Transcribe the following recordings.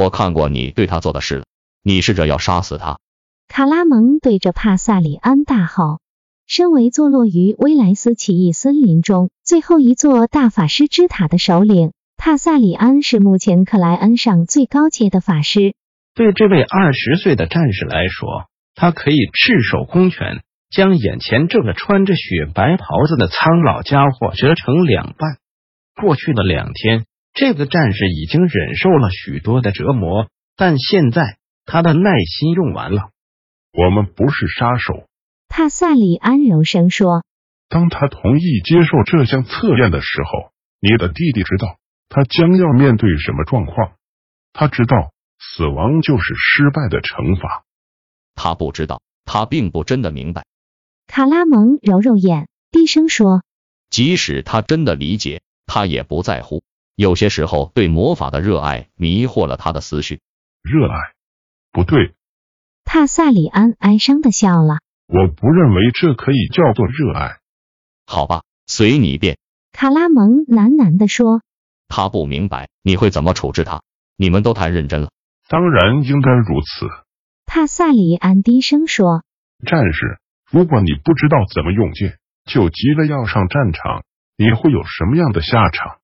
我看过你对他做的事了，你试着要杀死他。卡拉蒙对着帕萨里安大吼。身为坐落于威莱斯起义森林中最后一座大法师之塔的首领，帕萨里安是目前克莱恩上最高阶的法师。对这位二十岁的战士来说，他可以赤手空拳将眼前这个穿着雪白袍子的苍老家伙折成两半。过去的两天。这个战士已经忍受了许多的折磨，但现在他的耐心用完了。我们不是杀手，帕萨里安柔声说。当他同意接受这项测验的时候，你的弟弟知道他将要面对什么状况。他知道死亡就是失败的惩罚。他不知道，他并不真的明白。卡拉蒙揉揉眼，低声说：“即使他真的理解，他也不在乎。”有些时候，对魔法的热爱迷惑了他的思绪。热爱？不对。帕萨里安哀伤的笑了。我不认为这可以叫做热爱。好吧，随你便。卡拉蒙喃喃地说。他不明白你会怎么处置他。你们都太认真了。当然应该如此。帕萨里安低声说。战士，如果你不知道怎么用剑，就急着要上战场，你会有什么样的下场？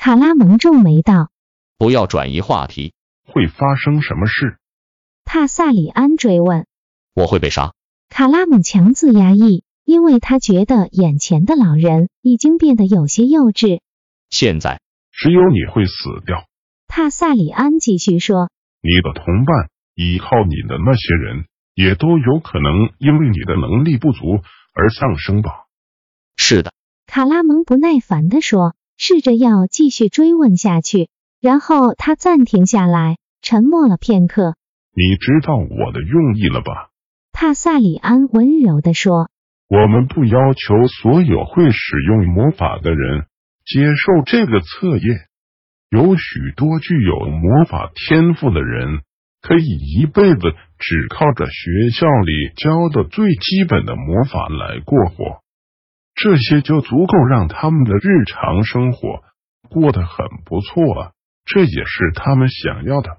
卡拉蒙皱眉道：“不要转移话题。会发生什么事？”帕萨里安追问。“我会被杀。”卡拉蒙强自压抑，因为他觉得眼前的老人已经变得有些幼稚。现在只有你会死掉。”帕萨里安继续说。“你的同伴，依靠你的那些人，也都有可能因为你的能力不足而丧生吧？”“是的。”卡拉蒙不耐烦地说。试着要继续追问下去，然后他暂停下来，沉默了片刻。你知道我的用意了吧？帕萨里安温柔的说。我们不要求所有会使用魔法的人接受这个测验。有许多具有魔法天赋的人，可以一辈子只靠着学校里教的最基本的魔法来过活。这些就足够让他们的日常生活过得很不错，这也是他们想要的。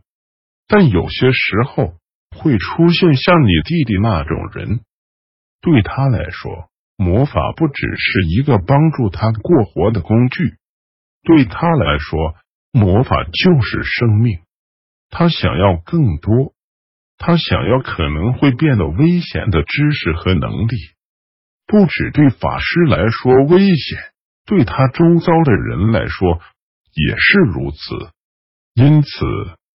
但有些时候会出现像你弟弟那种人，对他来说，魔法不只是一个帮助他过活的工具，对他来说，魔法就是生命。他想要更多，他想要可能会变得危险的知识和能力。不止对法师来说危险，对他周遭的人来说也是如此。因此，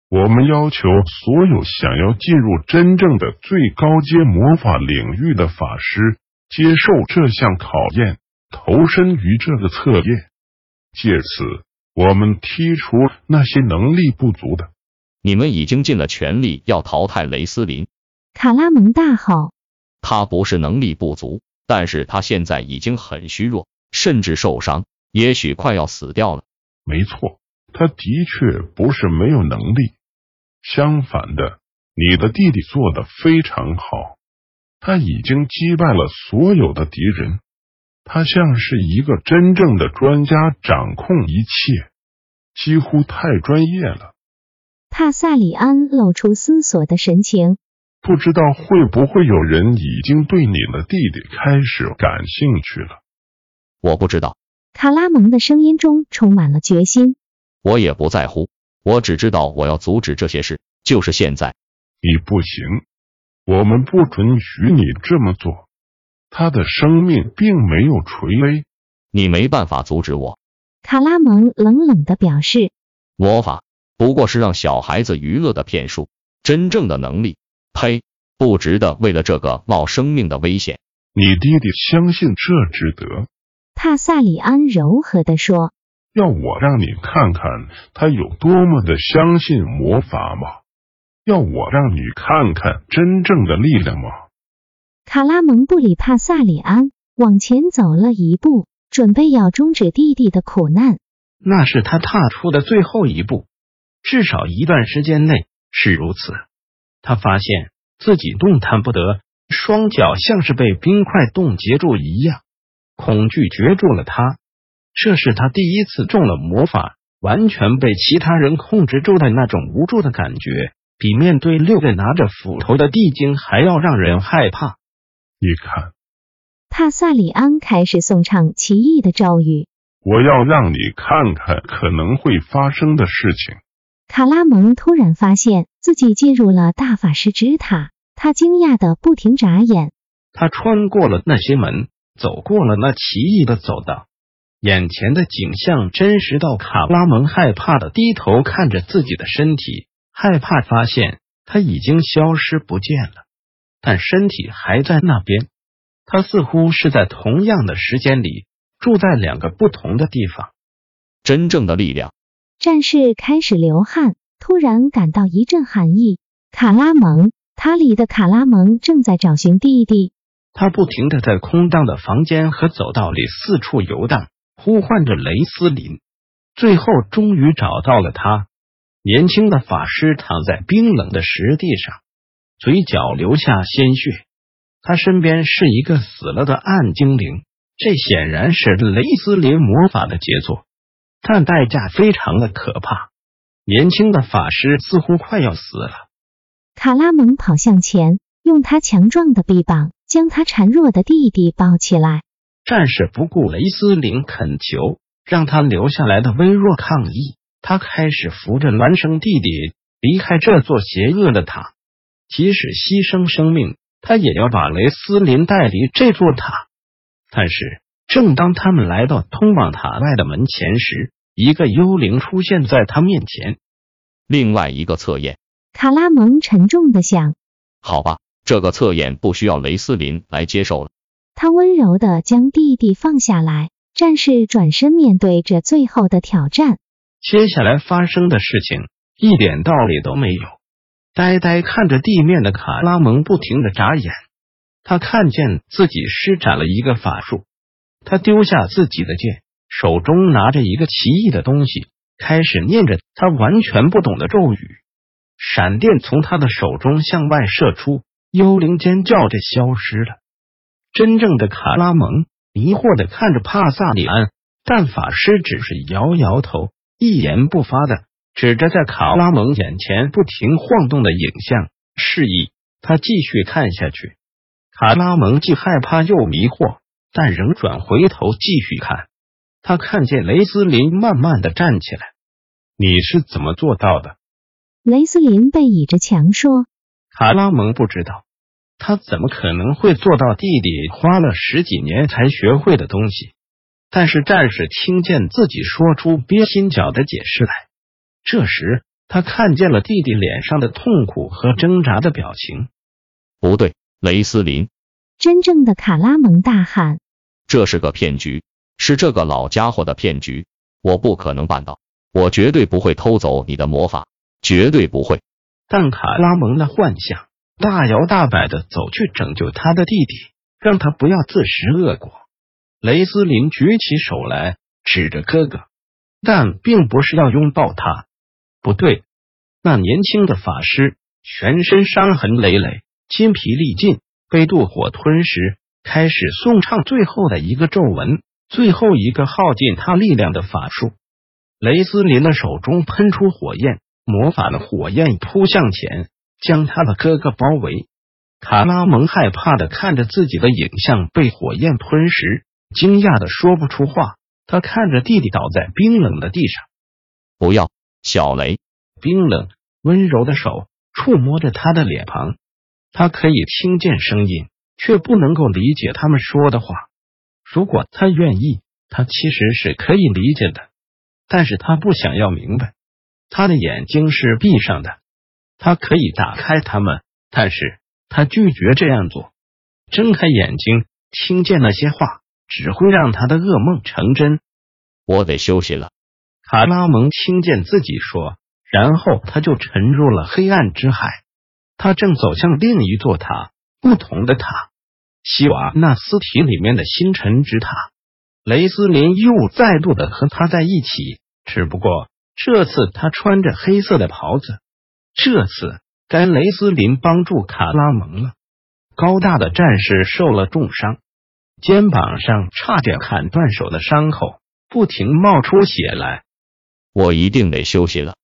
我们要求所有想要进入真正的最高阶魔法领域的法师接受这项考验，投身于这个测验，借此我们剔除那些能力不足的。你们已经尽了全力要淘汰雷斯林。卡拉蒙大吼：“他不是能力不足。”但是他现在已经很虚弱，甚至受伤，也许快要死掉了。没错，他的确不是没有能力。相反的，你的弟弟做的非常好，他已经击败了所有的敌人。他像是一个真正的专家，掌控一切，几乎太专业了。帕萨里安露出思索的神情。不知道会不会有人已经对你的弟弟开始感兴趣了？我不知道。卡拉蒙的声音中充满了决心。我也不在乎，我只知道我要阻止这些事，就是现在。你不行，我们不准许你这么做。他的生命并没有垂危，你没办法阻止我。卡拉蒙冷冷的表示。魔法不过是让小孩子娱乐的骗术，真正的能力。呸！不值得为了这个冒生命的危险。你弟弟相信这值得。帕萨里安柔和的说。要我让你看看他有多么的相信魔法吗？要我让你看看真正的力量吗？卡拉蒙布里帕萨里安，往前走了一步，准备要终止弟弟的苦难。那是他踏出的最后一步，至少一段时间内是如此。他发现自己动弹不得，双脚像是被冰块冻结住一样，恐惧攫住了他。这是他第一次中了魔法，完全被其他人控制住的那种无助的感觉，比面对六个拿着斧头的地精还要让人害怕。你看，帕萨里安开始诵唱奇异的咒语。我要让你看看可能会发生的事情。卡拉蒙突然发现自己进入了大法师之塔，他惊讶的不停眨眼。他穿过了那些门，走过了那奇异的走道。眼前的景象真实到卡拉蒙害怕的低头看着自己的身体，害怕发现他已经消失不见了，但身体还在那边。他似乎是在同样的时间里住在两个不同的地方。真正的力量。战士开始流汗，突然感到一阵寒意。卡拉蒙，塔里的卡拉蒙正在找寻弟弟。他不停的在空荡的房间和走道里四处游荡。呼唤着雷斯林，最后终于找到了他。年轻的法师躺在冰冷的石地上，嘴角流下鲜血。他身边是一个死了的暗精灵，这显然是雷斯林魔法的杰作，但代价非常的可怕。年轻的法师似乎快要死了。卡拉蒙跑向前，用他强壮的臂膀将他孱弱的弟弟抱起来。战士不顾雷斯林恳求，让他留下来的微弱抗议。他开始扶着孪生弟弟离开这座邪恶的塔，即使牺牲生命，他也要把雷斯林带离这座塔。但是，正当他们来到通往塔外的门前时，一个幽灵出现在他面前。另外一个测验，卡拉蒙沉重的想：“好吧，这个测验不需要雷斯林来接受了。”他温柔的将弟弟放下来，战士转身面对着最后的挑战。接下来发生的事情一点道理都没有。呆呆看着地面的卡拉蒙不停的眨眼，他看见自己施展了一个法术。他丢下自己的剑，手中拿着一个奇异的东西，开始念着他完全不懂的咒语。闪电从他的手中向外射出，幽灵尖叫着消失了。真正的卡拉蒙迷惑的看着帕萨里安，但法师只是摇摇头，一言不发的指着在卡拉蒙眼前不停晃动的影像，示意他继续看下去。卡拉蒙既害怕又迷惑，但仍转回头继续看。他看见雷斯林慢慢的站起来，你是怎么做到的？雷斯林背倚着墙说：“卡拉蒙不知道。”他怎么可能会做到弟弟花了十几年才学会的东西？但是战士听见自己说出憋心脚的解释来，这时他看见了弟弟脸上的痛苦和挣扎的表情。不对，雷斯林！真正的卡拉蒙大喊：“这是个骗局，是这个老家伙的骗局！我不可能办到，我绝对不会偷走你的魔法，绝对不会！”但卡拉蒙的幻想。大摇大摆的走去拯救他的弟弟，让他不要自食恶果。雷斯林举起手来指着哥哥，但并不是要拥抱他。不对，那年轻的法师全身伤痕累累，筋疲力尽，被妒火吞噬，开始诵唱最后的一个咒文，最后一个耗尽他力量的法术。雷斯林的手中喷出火焰，魔法的火焰扑向前。将他的哥哥包围，卡拉蒙害怕的看着自己的影像被火焰吞噬，惊讶的说不出话。他看着弟弟倒在冰冷的地上，不要，小雷！冰冷温柔的手触摸着他的脸庞，他可以听见声音，却不能够理解他们说的话。如果他愿意，他其实是可以理解的，但是他不想要明白。他的眼睛是闭上的。他可以打开它们，但是他拒绝这样做。睁开眼睛，听见那些话，只会让他的噩梦成真。我得休息了，卡拉蒙听见自己说，然后他就沉入了黑暗之海。他正走向另一座塔，不同的塔——希瓦纳斯体里面的星辰之塔。雷斯林又再度的和他在一起，只不过这次他穿着黑色的袍子。这次该雷斯林帮助卡拉蒙了。高大的战士受了重伤，肩膀上差点砍断手的伤口不停冒出血来。我一定得休息了。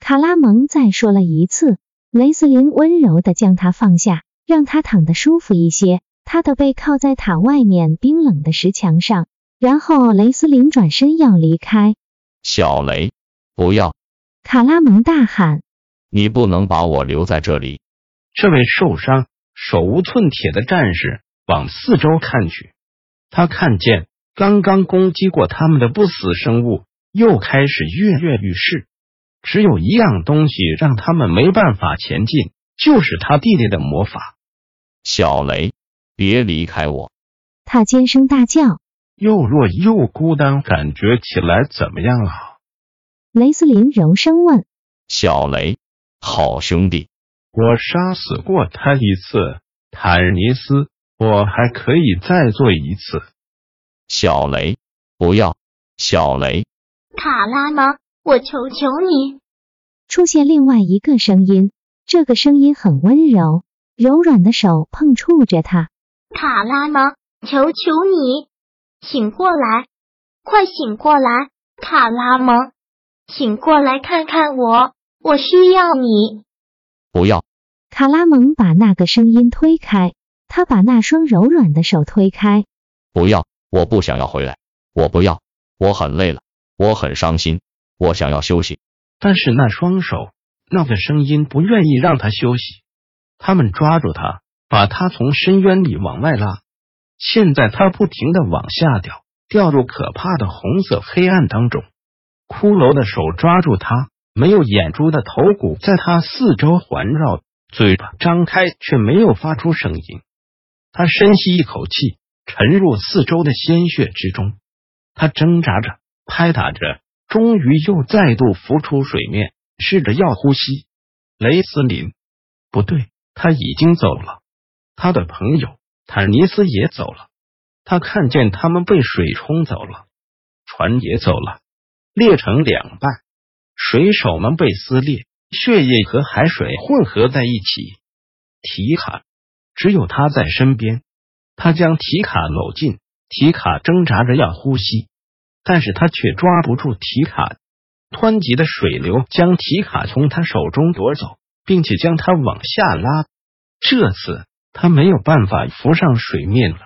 卡拉蒙再说了一次。雷斯林温柔的将他放下，让他躺得舒服一些。他的背靠在塔外面冰冷的石墙上。然后雷斯林转身要离开，小雷，不要！卡拉蒙大喊：“你不能把我留在这里！”这位受伤、手无寸铁的战士往四周看去，他看见刚刚攻击过他们的不死生物又开始跃跃欲试。只有一样东西让他们没办法前进，就是他弟弟的魔法。小雷，别离开我！他尖声大叫。又弱又孤单，感觉起来怎么样啊？雷斯林柔声问。小雷，好兄弟，我杀死过他一次，坦尼斯，我还可以再做一次。小雷，不要！小雷，卡拉吗？我求求你！出现另外一个声音，这个声音很温柔，柔软的手碰触着他。卡拉吗？求求你！醒过来，快醒过来，卡拉蒙，醒过来看看我，我需要你。不要！卡拉蒙把那个声音推开，他把那双柔软的手推开。不要！我不想要回来，我不要！我很累了，我很伤心，我想要休息。但是那双手，那个声音不愿意让他休息，他们抓住他，把他从深渊里往外拉。现在他不停的往下掉，掉入可怕的红色黑暗当中。骷髅的手抓住他，没有眼珠的头骨在他四周环绕，嘴巴张开却没有发出声音。他深吸一口气，沉入四周的鲜血之中。他挣扎着，拍打着，终于又再度浮出水面，试着要呼吸。雷斯林，不对，他已经走了。他的朋友。坦尼斯也走了，他看见他们被水冲走了，船也走了，裂成两半，水手们被撕裂，血液和海水混合在一起。提卡，只有他在身边，他将提卡搂进，提卡挣扎着要呼吸，但是他却抓不住提卡，湍急的水流将提卡从他手中夺走，并且将他往下拉。这次。他没有办法浮上水面了，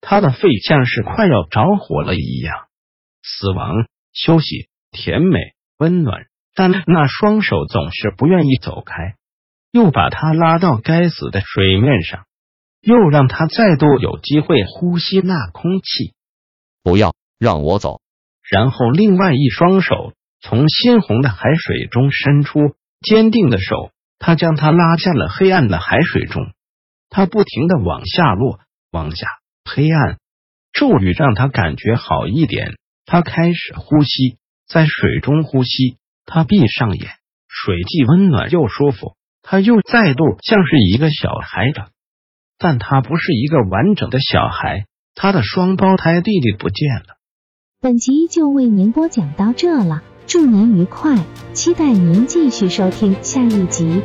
他的肺像是快要着火了一样。死亡、休息、甜美、温暖，但那双手总是不愿意走开，又把他拉到该死的水面上，又让他再度有机会呼吸那空气。不要让我走！然后另外一双手从鲜红的海水中伸出，坚定的手，他将他拉下了黑暗的海水中。他不停的往下落，往下，黑暗咒语让他感觉好一点。他开始呼吸，在水中呼吸。他闭上眼，水既温暖又舒服。他又再度像是一个小孩的，但他不是一个完整的小孩。他的双胞胎弟弟不见了。本集就为您播讲到这了，祝您愉快，期待您继续收听下一集。